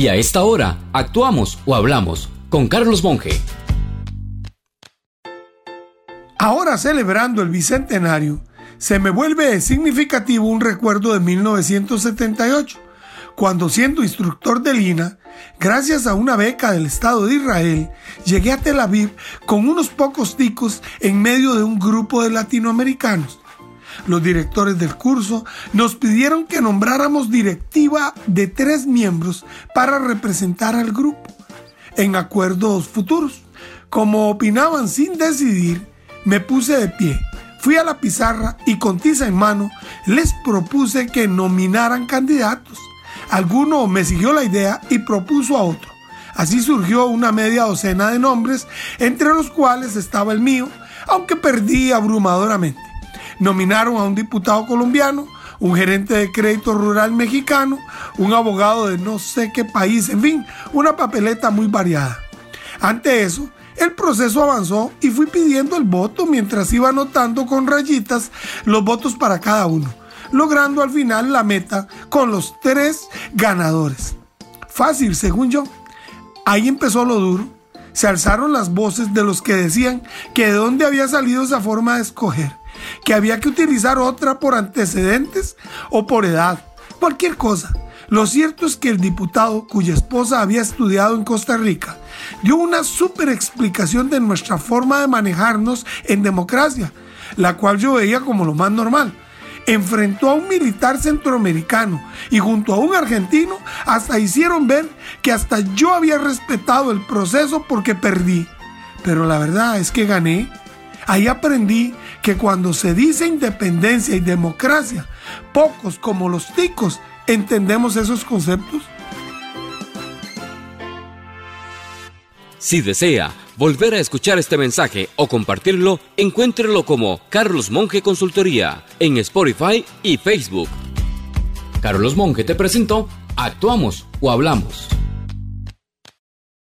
Y a esta hora, actuamos o hablamos con Carlos Monge. Ahora celebrando el Bicentenario, se me vuelve significativo un recuerdo de 1978, cuando siendo instructor de Lina, gracias a una beca del Estado de Israel, llegué a Tel Aviv con unos pocos ticos en medio de un grupo de latinoamericanos. Los directores del curso nos pidieron que nombráramos directiva de tres miembros para representar al grupo en acuerdos futuros. Como opinaban sin decidir, me puse de pie, fui a la pizarra y con tiza en mano les propuse que nominaran candidatos. Alguno me siguió la idea y propuso a otro. Así surgió una media docena de nombres, entre los cuales estaba el mío, aunque perdí abrumadoramente. Nominaron a un diputado colombiano, un gerente de crédito rural mexicano, un abogado de no sé qué país, en fin, una papeleta muy variada. Ante eso, el proceso avanzó y fui pidiendo el voto mientras iba anotando con rayitas los votos para cada uno, logrando al final la meta con los tres ganadores. Fácil, según yo. Ahí empezó lo duro. Se alzaron las voces de los que decían que de dónde había salido esa forma de escoger, que había que utilizar otra por antecedentes o por edad, cualquier cosa. Lo cierto es que el diputado, cuya esposa había estudiado en Costa Rica, dio una súper explicación de nuestra forma de manejarnos en democracia, la cual yo veía como lo más normal. Enfrentó a un militar centroamericano y junto a un argentino hasta hicieron ver que hasta yo había respetado el proceso porque perdí. Pero la verdad es que gané. Ahí aprendí que cuando se dice independencia y democracia, pocos como los ticos ¿Entendemos esos conceptos? Si desea volver a escuchar este mensaje o compartirlo, encuéntrelo como Carlos Monge Consultoría en Spotify y Facebook. Carlos Monge te presentó Actuamos o Hablamos.